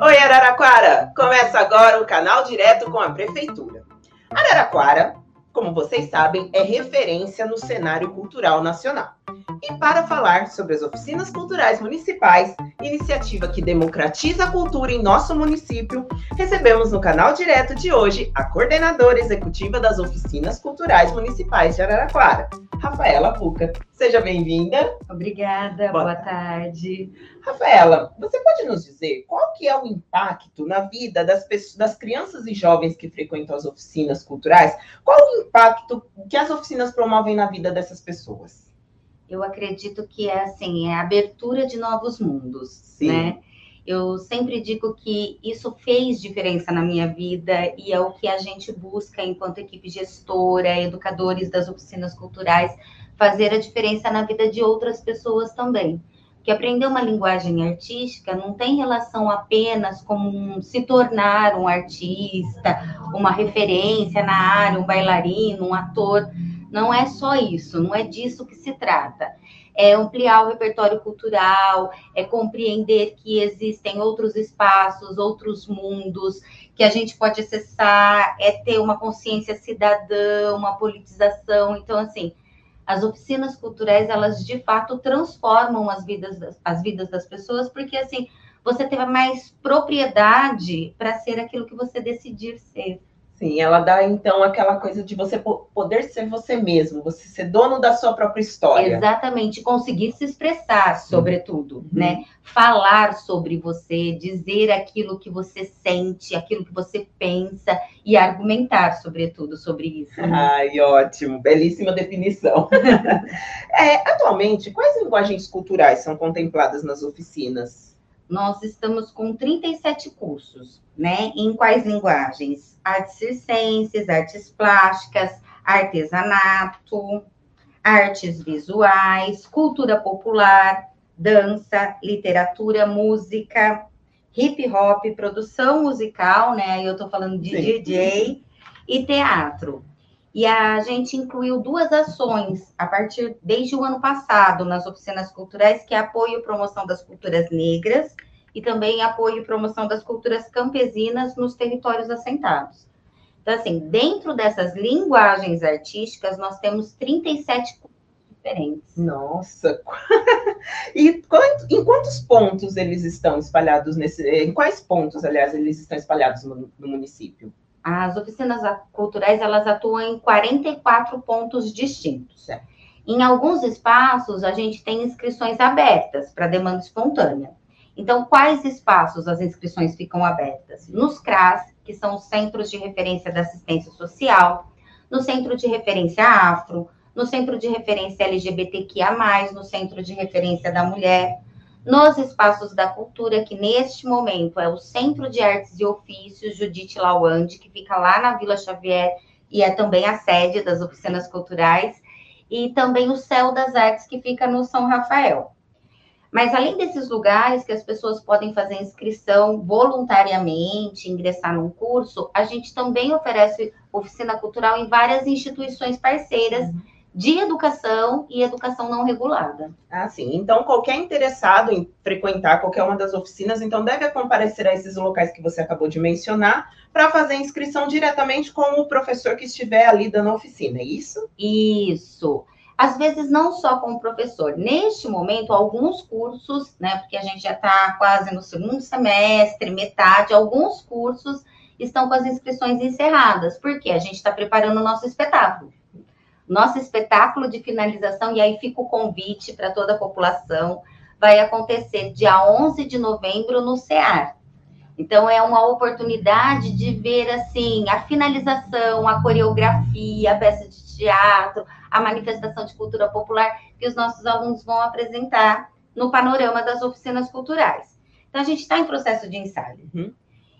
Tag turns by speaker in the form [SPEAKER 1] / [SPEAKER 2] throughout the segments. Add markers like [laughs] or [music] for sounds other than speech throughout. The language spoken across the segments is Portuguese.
[SPEAKER 1] Oi, Araraquara! Começa agora o canal direto com a Prefeitura. Araraquara, como vocês sabem, é referência no cenário cultural nacional. E para falar sobre as oficinas culturais municipais, iniciativa que democratiza a cultura em nosso município, recebemos no canal direto de hoje a coordenadora executiva das oficinas culturais municipais de Araraquara, Rafaela Puca. Seja bem-vinda.
[SPEAKER 2] Obrigada, boa, boa tarde.
[SPEAKER 1] Rafaela, você pode nos dizer qual que é o impacto na vida das, pessoas, das crianças e jovens que frequentam as oficinas culturais? Qual o impacto que as oficinas promovem na vida dessas pessoas?
[SPEAKER 2] Eu acredito que é assim, é a abertura de novos mundos, Sim. né? Eu sempre digo que isso fez diferença na minha vida e é o que a gente busca enquanto equipe gestora, educadores das oficinas culturais, fazer a diferença na vida de outras pessoas também. Que aprender uma linguagem artística não tem relação apenas com se tornar um artista, uma referência na área, um bailarino, um ator. Não é só isso, não é disso que se trata é ampliar o repertório cultural, é compreender que existem outros espaços, outros mundos que a gente pode acessar, é ter uma consciência cidadã, uma politização. Então, assim, as oficinas culturais, elas de fato transformam as vidas, as vidas das pessoas, porque assim, você tem mais propriedade para ser aquilo que você decidir ser.
[SPEAKER 1] Sim, ela dá então aquela coisa de você poder ser você mesmo, você ser dono da sua própria história.
[SPEAKER 2] Exatamente, conseguir se expressar, sobretudo, uhum. né? Falar sobre você, dizer aquilo que você sente, aquilo que você pensa e argumentar, sobretudo, sobre isso.
[SPEAKER 1] Né? Ai, ótimo, belíssima definição. [laughs] é, atualmente, quais linguagens culturais são contempladas nas oficinas?
[SPEAKER 2] Nós estamos com 37 cursos, né? Em quais linguagens? Artes circenses, artes plásticas, artesanato, artes visuais, cultura popular, dança, literatura, música, hip hop, produção musical, né? Eu tô falando de Sim. DJ e teatro. E a gente incluiu duas ações a partir desde o ano passado nas oficinas culturais, que é apoio e promoção das culturas negras e também apoio e promoção das culturas campesinas nos territórios assentados. Então, assim, dentro dessas linguagens artísticas, nós temos 37 diferentes.
[SPEAKER 1] Nossa! [laughs] e em quantos pontos eles estão espalhados nesse. Em quais pontos, aliás, eles estão espalhados no, no município?
[SPEAKER 2] As oficinas culturais elas atuam em 44 pontos distintos. É. Em alguns espaços, a gente tem inscrições abertas para demanda espontânea. Então, quais espaços as inscrições ficam abertas? Nos CRAS, que são os Centros de Referência da Assistência Social, no Centro de Referência Afro, no Centro de Referência LGBTQIA+, no Centro de Referência da Mulher, nos espaços da cultura, que neste momento é o Centro de Artes e Ofícios Judite Lawande, que fica lá na Vila Xavier e é também a sede das oficinas culturais, e também o Céu das Artes, que fica no São Rafael. Mas além desses lugares que as pessoas podem fazer inscrição voluntariamente, ingressar num curso, a gente também oferece oficina cultural em várias instituições parceiras. Uhum de educação e educação não regulada.
[SPEAKER 1] Ah, sim. Então, qualquer interessado em frequentar qualquer uma das oficinas, então deve comparecer a esses locais que você acabou de mencionar para fazer inscrição diretamente com o professor que estiver ali dando a oficina, é isso?
[SPEAKER 2] Isso. Às vezes, não só com o professor. Neste momento, alguns cursos, né, porque a gente já está quase no segundo semestre, metade, alguns cursos estão com as inscrições encerradas, porque a gente está preparando o nosso espetáculo nosso espetáculo de finalização, e aí fica o convite para toda a população, vai acontecer dia 11 de novembro no CEAR. Então, é uma oportunidade de ver, assim, a finalização, a coreografia, a peça de teatro, a manifestação de cultura popular que os nossos alunos vão apresentar no panorama das oficinas culturais. Então, a gente está em processo de ensaio. Uhum.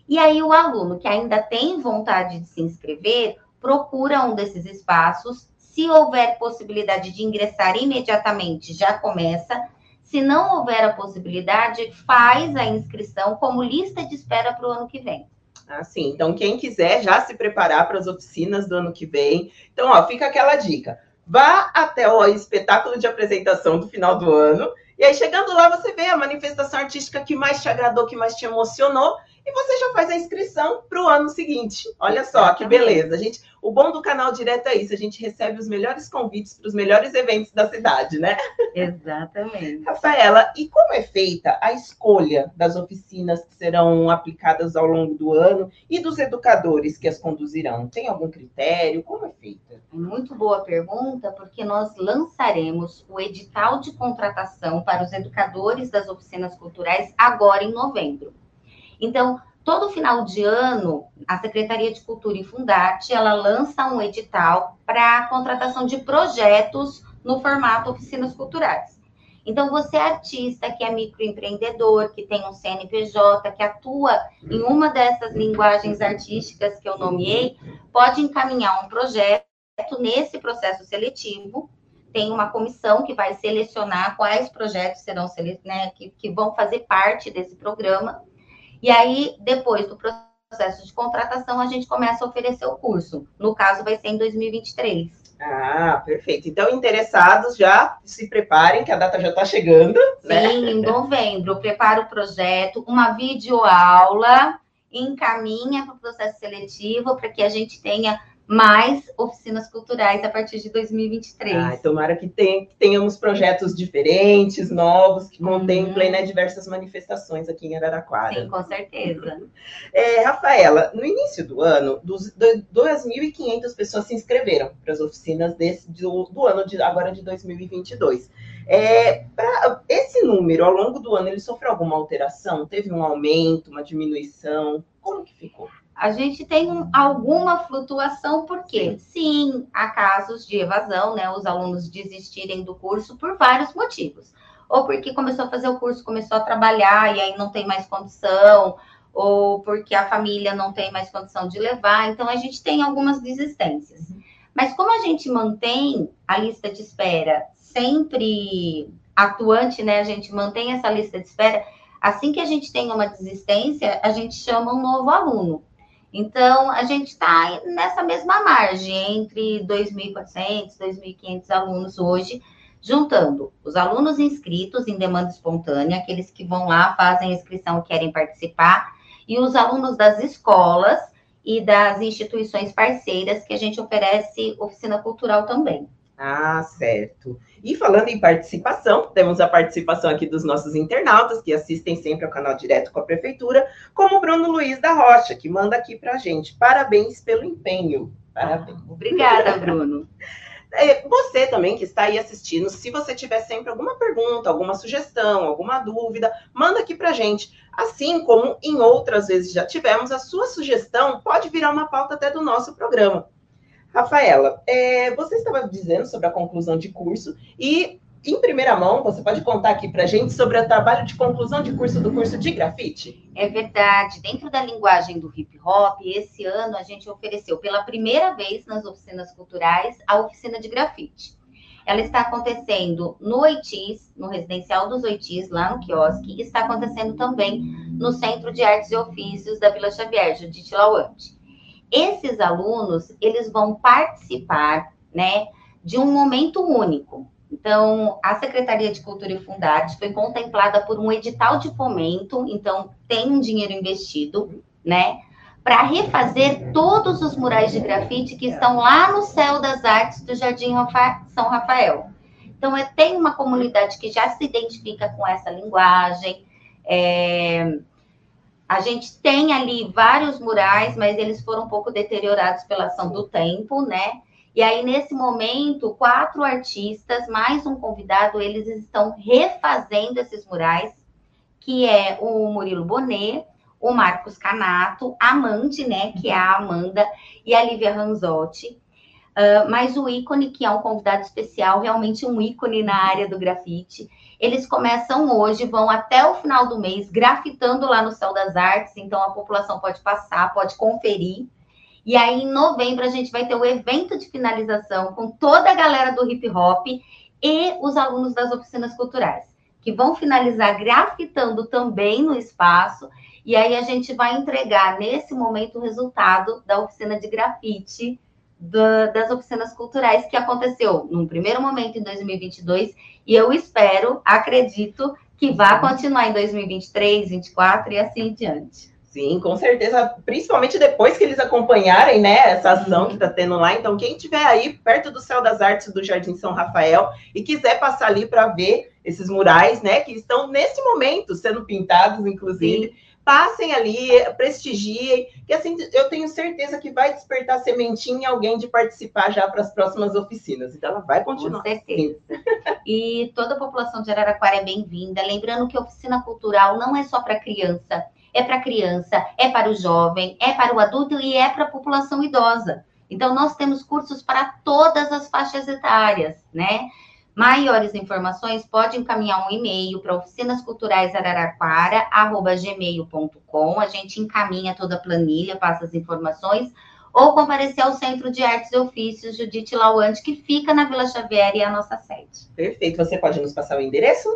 [SPEAKER 2] E aí, o aluno que ainda tem vontade de se inscrever, procura um desses espaços se houver possibilidade de ingressar imediatamente, já começa. Se não houver a possibilidade, faz a inscrição como lista de espera para o ano que vem.
[SPEAKER 1] Ah, sim. Então, quem quiser já se preparar para as oficinas do ano que vem. Então, ó, fica aquela dica. Vá até o espetáculo de apresentação do final do ano E aí, chegando lá, você vê a manifestação artística que mais te agradou, que mais te emocionou, e você já faz a inscrição para o ano seguinte. Olha só que beleza. A gente, o bom do canal direto é isso, a gente recebe os melhores convites para os melhores eventos da cidade, né?
[SPEAKER 2] Exatamente.
[SPEAKER 1] Rafaela, e como é feita a escolha das oficinas que serão aplicadas ao longo do ano e dos educadores que as conduzirão? Tem algum critério? Como é feita?
[SPEAKER 2] Muito boa pergunta, porque nós lançaremos o edital de contratação para os educadores das oficinas culturais agora em novembro. Então, todo final de ano, a Secretaria de Cultura e Fundarte, ela lança um edital para contratação de projetos no formato oficinas culturais. Então, você é artista, que é microempreendedor, que tem um CNPJ, que atua em uma dessas linguagens artísticas que eu nomeei, pode encaminhar um projeto nesse processo seletivo. Tem uma comissão que vai selecionar quais projetos serão né, que, que vão fazer parte desse programa. E aí, depois do processo de contratação, a gente começa a oferecer o curso. No caso, vai ser em 2023.
[SPEAKER 1] Ah, perfeito. Então, interessados já se preparem, que a data já está chegando.
[SPEAKER 2] Né? Sim, em novembro. Prepara o projeto, uma videoaula, encaminha para o processo seletivo para que a gente tenha mais oficinas culturais a partir de 2023. Ah,
[SPEAKER 1] tomara que, que tenhamos projetos diferentes, novos, que contemplem uhum. né, diversas manifestações aqui em Araraquara.
[SPEAKER 2] Sim, com certeza. [laughs]
[SPEAKER 1] É, Rafaela, no início do ano, dos, 2.500 pessoas se inscreveram para as oficinas desse, do, do ano de, agora de 2022. É, pra, esse número, ao longo do ano, ele sofreu alguma alteração? Teve um aumento, uma diminuição? Como que ficou?
[SPEAKER 2] A gente tem alguma flutuação, porque sim, há casos de evasão, né? Os alunos desistirem do curso por vários motivos. Ou porque começou a fazer o curso, começou a trabalhar e aí não tem mais condição, ou porque a família não tem mais condição de levar. Então, a gente tem algumas desistências. Mas como a gente mantém a lista de espera sempre atuante, né? A gente mantém essa lista de espera. Assim que a gente tem uma desistência, a gente chama um novo aluno. Então, a gente está nessa mesma margem, entre 2.400, 2.500 alunos hoje, juntando os alunos inscritos em demanda espontânea, aqueles que vão lá, fazem a inscrição querem participar, e os alunos das escolas e das instituições parceiras que a gente oferece oficina cultural também.
[SPEAKER 1] Ah, certo. E falando em participação, temos a participação aqui dos nossos internautas que assistem sempre ao canal direto com a prefeitura, como o Bruno Luiz da Rocha, que manda aqui para a gente. Parabéns pelo empenho. Parabéns.
[SPEAKER 2] Ah, obrigada, Bruno. [laughs]
[SPEAKER 1] É, você também que está aí assistindo, se você tiver sempre alguma pergunta, alguma sugestão, alguma dúvida, manda aqui para gente. Assim como em outras vezes já tivemos, a sua sugestão pode virar uma pauta até do nosso programa. Rafaela, é, você estava dizendo sobre a conclusão de curso e, em primeira mão, você pode contar aqui para a gente sobre o trabalho de conclusão de curso do curso de grafite?
[SPEAKER 2] É verdade. Dentro da linguagem do hip hop, esse ano a gente ofereceu pela primeira vez nas oficinas culturais a oficina de grafite. Ela está acontecendo no Oitis, no residencial dos Oitis, lá no quiosque, e está acontecendo também no Centro de Artes e Ofícios da Vila Xavier, Judite Lawante. Esses alunos, eles vão participar, né, de um momento único. Então, a Secretaria de Cultura e Fundades foi contemplada por um edital de fomento, então tem um dinheiro investido, né, para refazer todos os murais de grafite que estão lá no céu das artes do Jardim São Rafael. Então, é, tem uma comunidade que já se identifica com essa linguagem, é, a gente tem ali vários murais, mas eles foram um pouco deteriorados pela ação do tempo, né? E aí, nesse momento, quatro artistas, mais um convidado, eles estão refazendo esses murais, que é o Murilo Bonet, o Marcos Canato, a Amande, né, que é a Amanda, e a Lívia Ranzotti. Uh, mas o ícone, que é um convidado especial, realmente um ícone na área do grafite, eles começam hoje, vão até o final do mês, grafitando lá no Céu das Artes, então a população pode passar, pode conferir. E aí, em novembro, a gente vai ter o evento de finalização com toda a galera do hip hop e os alunos das oficinas culturais, que vão finalizar grafitando também no espaço. E aí a gente vai entregar nesse momento o resultado da oficina de grafite da, das oficinas culturais que aconteceu num primeiro momento em 2022 e eu espero, acredito que vá continuar em 2023, 2024 e assim diante.
[SPEAKER 1] Sim, com certeza, principalmente depois que eles acompanharem, né, essa ação que está tendo lá. Então, quem estiver aí perto do Céu das Artes do Jardim São Rafael e quiser passar ali para ver esses murais, né, que estão nesse momento sendo pintados, inclusive, Sim passem ali, prestigiem, que assim eu tenho certeza que vai despertar sementinha em alguém de participar já para as próximas oficinas. Então ela vai continuar.
[SPEAKER 2] Com certeza. e toda a população de Araraquara é bem-vinda. Lembrando que a oficina cultural não é só para criança, é para criança, é para o jovem, é para o adulto e é para a população idosa. Então nós temos cursos para todas as faixas etárias, né? Maiores informações, pode encaminhar um e-mail para oficinasculturaisararaquara.gmail.com. A gente encaminha toda a planilha, passa as informações, ou comparecer ao Centro de Artes e Ofícios Judite Lauante, que fica na Vila Xavier e é a nossa sede.
[SPEAKER 1] Perfeito. Você pode nos passar o endereço?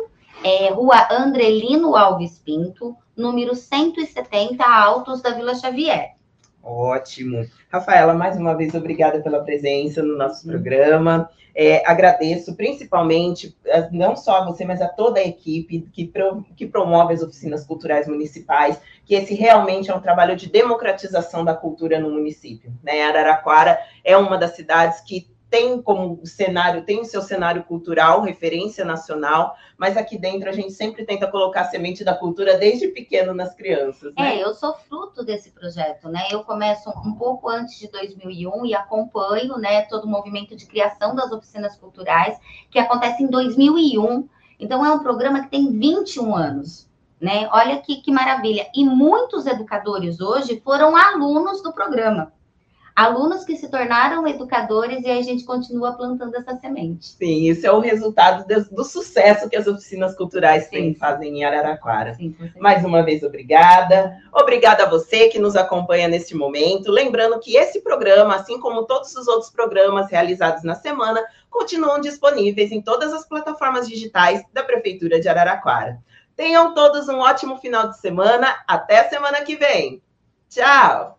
[SPEAKER 2] É Rua Andrelino Alves Pinto, número 170, Altos da Vila Xavier.
[SPEAKER 1] Ótimo. Rafaela, mais uma vez, obrigada pela presença no nosso programa. É, agradeço principalmente, é, não só a você, mas a toda a equipe que, pro, que promove as oficinas culturais municipais, que esse realmente é um trabalho de democratização da cultura no município. Né? Araraquara é uma das cidades que tem como cenário, tem o seu cenário cultural, referência nacional, mas aqui dentro a gente sempre tenta colocar a semente da cultura desde pequeno nas crianças.
[SPEAKER 2] Né? É, eu sou fruto desse projeto, né? Eu começo um pouco antes de 2001 e acompanho, né, todo o movimento de criação das oficinas culturais que acontece em 2001. Então é um programa que tem 21 anos. Né? Olha que, que maravilha. E muitos educadores hoje foram alunos do programa alunos que se tornaram educadores e a gente continua plantando essa semente.
[SPEAKER 1] Sim, isso é o resultado do, do sucesso que as oficinas culturais sim, têm, fazem em Araraquara. Sim, Mais uma vez, obrigada. Obrigada a você que nos acompanha neste momento. Lembrando que esse programa, assim como todos os outros programas realizados na semana, continuam disponíveis em todas as plataformas digitais da Prefeitura de Araraquara. Tenham todos um ótimo final de semana. Até semana que vem. Tchau!